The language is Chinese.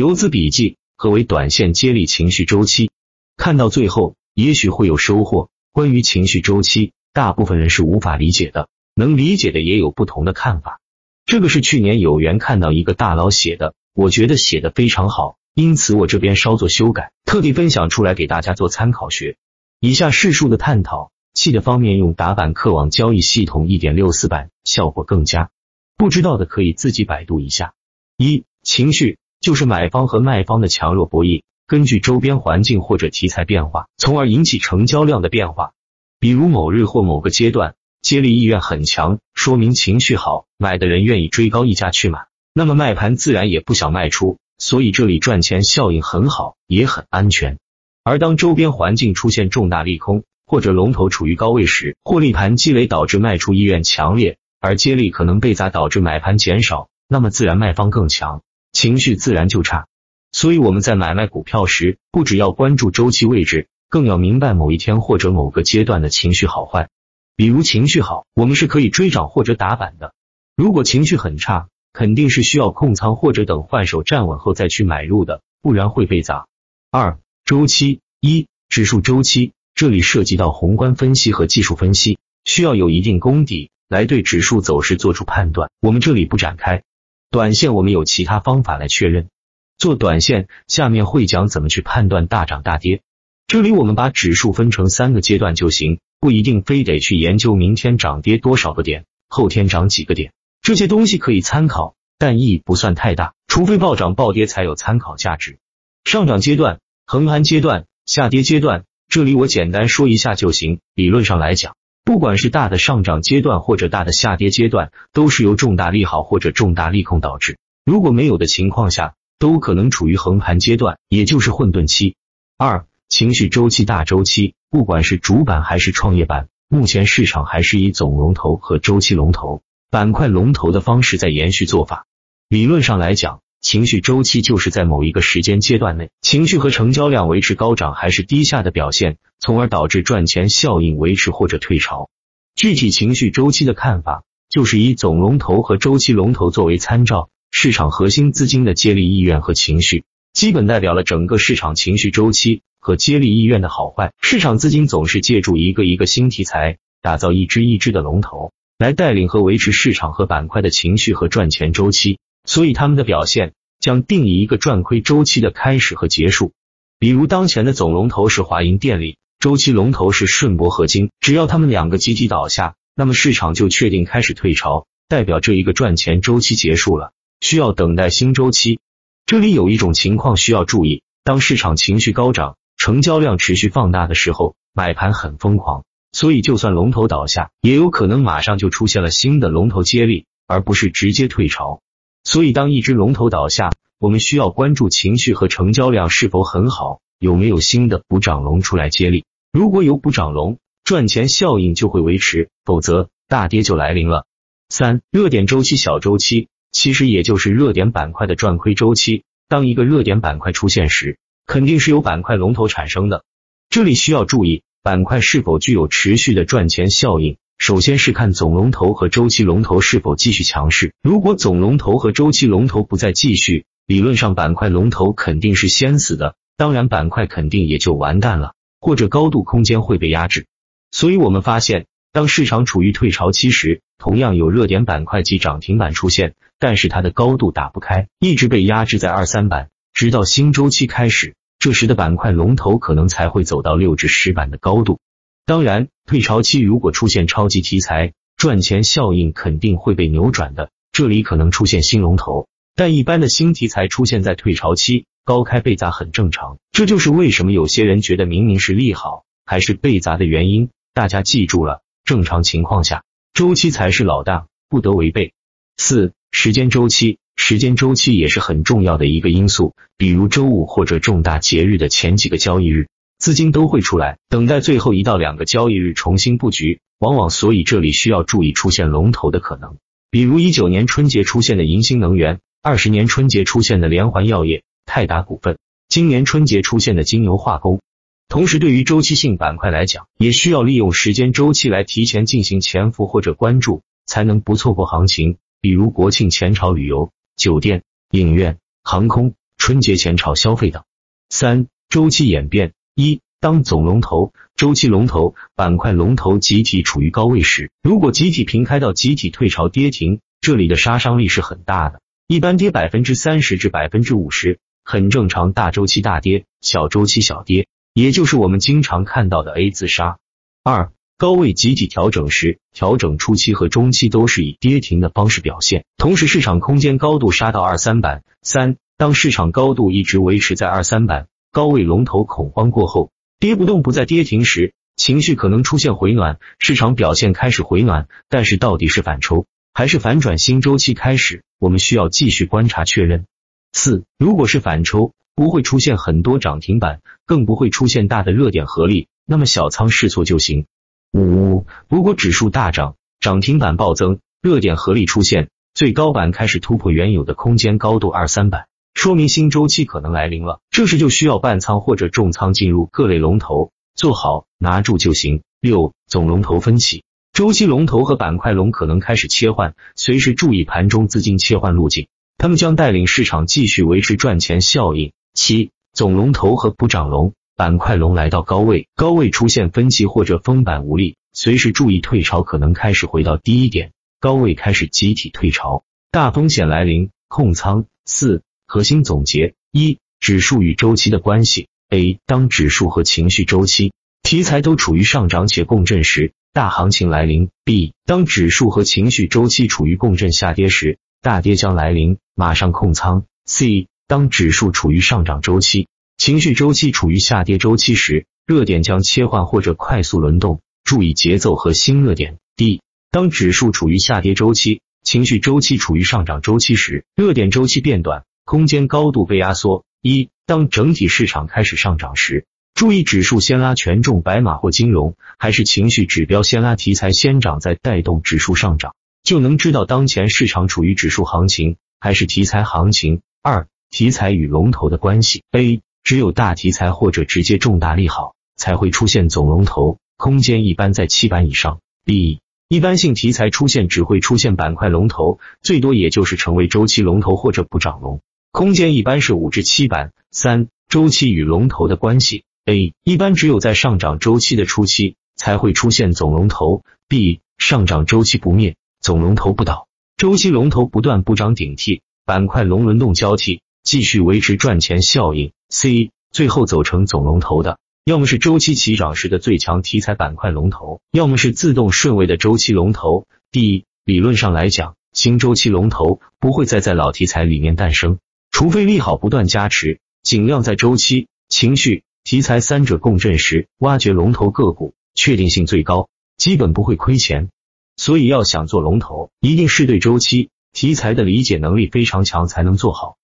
游资笔记：何为短线接力情绪周期？看到最后，也许会有收获。关于情绪周期，大部分人是无法理解的，能理解的也有不同的看法。这个是去年有缘看到一个大佬写的，我觉得写的非常好，因此我这边稍作修改，特地分享出来给大家做参考学。以下是数的探讨，气的方面用打板客网交易系统一点六四版，效果更佳。不知道的可以自己百度一下。一情绪。就是买方和卖方的强弱博弈，根据周边环境或者题材变化，从而引起成交量的变化。比如某日或某个阶段接力意愿很强，说明情绪好，买的人愿意追高溢价去买，那么卖盘自然也不想卖出，所以这里赚钱效应很好，也很安全。而当周边环境出现重大利空，或者龙头处于高位时，获利盘积累导致卖出意愿强烈，而接力可能被砸导致买盘减少，那么自然卖方更强。情绪自然就差，所以我们在买卖股票时，不只要关注周期位置，更要明白某一天或者某个阶段的情绪好坏。比如情绪好，我们是可以追涨或者打板的；如果情绪很差，肯定是需要控仓或者等换手站稳后再去买入的，不然会被砸。二、周期一、指数周期，这里涉及到宏观分析和技术分析，需要有一定功底来对指数走势做出判断，我们这里不展开。短线我们有其他方法来确认。做短线，下面会讲怎么去判断大涨大跌。这里我们把指数分成三个阶段就行，不一定非得去研究明天涨跌多少个点，后天涨几个点，这些东西可以参考，但意义不算太大，除非暴涨暴跌才有参考价值。上涨阶段、横盘阶段、下跌阶段，这里我简单说一下就行。理论上来讲。不管是大的上涨阶段或者大的下跌阶段，都是由重大利好或者重大利空导致。如果没有的情况下，都可能处于横盘阶段，也就是混沌期。二、情绪周期大周期，不管是主板还是创业板，目前市场还是以总龙头和周期龙头、板块龙头的方式在延续做法。理论上来讲。情绪周期就是在某一个时间阶段内，情绪和成交量维持高涨还是低下的表现，从而导致赚钱效应维持或者退潮。具体情绪周期的看法，就是以总龙头和周期龙头作为参照，市场核心资金的接力意愿和情绪，基本代表了整个市场情绪周期和接力意愿的好坏。市场资金总是借助一个一个新题材，打造一支一支的龙头，来带领和维持市场和板块的情绪和赚钱周期。所以他们的表现将定义一个赚亏周期的开始和结束。比如当前的总龙头是华银电力，周期龙头是顺铂合金，只要他们两个集体倒下，那么市场就确定开始退潮，代表这一个赚钱周期结束了，需要等待新周期。这里有一种情况需要注意：当市场情绪高涨，成交量持续放大的时候，买盘很疯狂，所以就算龙头倒下，也有可能马上就出现了新的龙头接力，而不是直接退潮。所以，当一只龙头倒下，我们需要关注情绪和成交量是否很好，有没有新的补涨龙出来接力。如果有补涨龙，赚钱效应就会维持；否则，大跌就来临了。三、热点周期小周期，其实也就是热点板块的赚亏周期。当一个热点板块出现时，肯定是由板块龙头产生的。这里需要注意，板块是否具有持续的赚钱效应。首先是看总龙头和周期龙头是否继续强势。如果总龙头和周期龙头不再继续，理论上板块龙头肯定是先死的，当然板块肯定也就完蛋了，或者高度空间会被压制。所以我们发现，当市场处于退潮期时，同样有热点板块及涨停板出现，但是它的高度打不开，一直被压制在二三板，直到新周期开始，这时的板块龙头可能才会走到六至十板的高度。当然，退潮期如果出现超级题材，赚钱效应肯定会被扭转的。这里可能出现新龙头，但一般的新题材出现在退潮期，高开被砸很正常。这就是为什么有些人觉得明明是利好，还是被砸的原因。大家记住了，正常情况下，周期才是老大，不得违背。四、时间周期，时间周期也是很重要的一个因素，比如周五或者重大节日的前几个交易日。资金都会出来，等待最后一到两个交易日重新布局，往往所以这里需要注意出现龙头的可能，比如一九年春节出现的银星能源，二十年春节出现的连环药业、泰达股份，今年春节出现的金牛化工。同时，对于周期性板块来讲，也需要利用时间周期来提前进行潜伏或者关注，才能不错过行情。比如国庆前朝旅游、酒店、影院、航空。春节前朝消费等。三、周期演变一。当总龙头、周期龙头、板块龙头集体处于高位时，如果集体平开到集体退潮跌停，这里的杀伤力是很大的，一般跌百分之三十至百分之五十，很正常。大周期大跌，小周期小跌，也就是我们经常看到的 A 字杀。二、高位集体调整时，调整初期和中期都是以跌停的方式表现，同时市场空间高度杀到二三板。三、当市场高度一直维持在二三板，高位龙头恐慌过后。跌不动不再跌停时，情绪可能出现回暖，市场表现开始回暖。但是到底是反抽还是反转新周期开始，我们需要继续观察确认。四，如果是反抽，不会出现很多涨停板，更不会出现大的热点合力，那么小仓试错就行。五，如果指数大涨，涨停板暴增，热点合力出现，最高板开始突破原有的空间高度二三板。说明新周期可能来临了，这时就需要半仓或者重仓进入各类龙头，做好拿住就行。六总龙头分歧，周期龙头和板块龙可能开始切换，随时注意盘中资金切换路径，他们将带领市场继续维持赚钱效应。七总龙头和补涨龙、板块龙来到高位，高位出现分歧或者封板无力，随时注意退潮可能开始回到低一点，高位开始集体退潮，大风险来临，控仓。四核心总结一：指数与周期的关系。A: 当指数和情绪周期题材都处于上涨且共振时，大行情来临。B: 当指数和情绪周期处于共振下跌时，大跌将来临，马上控仓。C: 当指数处于上涨周期，情绪周期处于下跌周期时，热点将切换或者快速轮动，注意节奏和新热点。D: 当指数处于下跌周期，情绪周期处于上涨周期时，热点周期变短。空间高度被压缩。一，当整体市场开始上涨时，注意指数先拉权重白马或金融，还是情绪指标先拉题材先涨再带动指数上涨，就能知道当前市场处于指数行情还是题材行情。二，题材与龙头的关系。A，只有大题材或者直接重大利好才会出现总龙头，空间一般在七板以上。B。一般性题材出现只会出现板块龙头，最多也就是成为周期龙头或者补涨龙。空间一般是五至七板。三、周期与龙头的关系。A. 一般只有在上涨周期的初期才会出现总龙头。B. 上涨周期不灭，总龙头不倒，周期龙头不断补涨顶替，板块龙轮动交替，继续维持赚钱效应。C. 最后走成总龙头的，要么是周期起涨时的最强题材板块龙头，要么是自动顺位的周期龙头。D. 理论上来讲，新周期龙头不会再在老题材里面诞生。除非利好不断加持，尽量在周期、情绪、题材三者共振时挖掘龙头个股，确定性最高，基本不会亏钱。所以要想做龙头，一定是对周期、题材的理解能力非常强才能做好。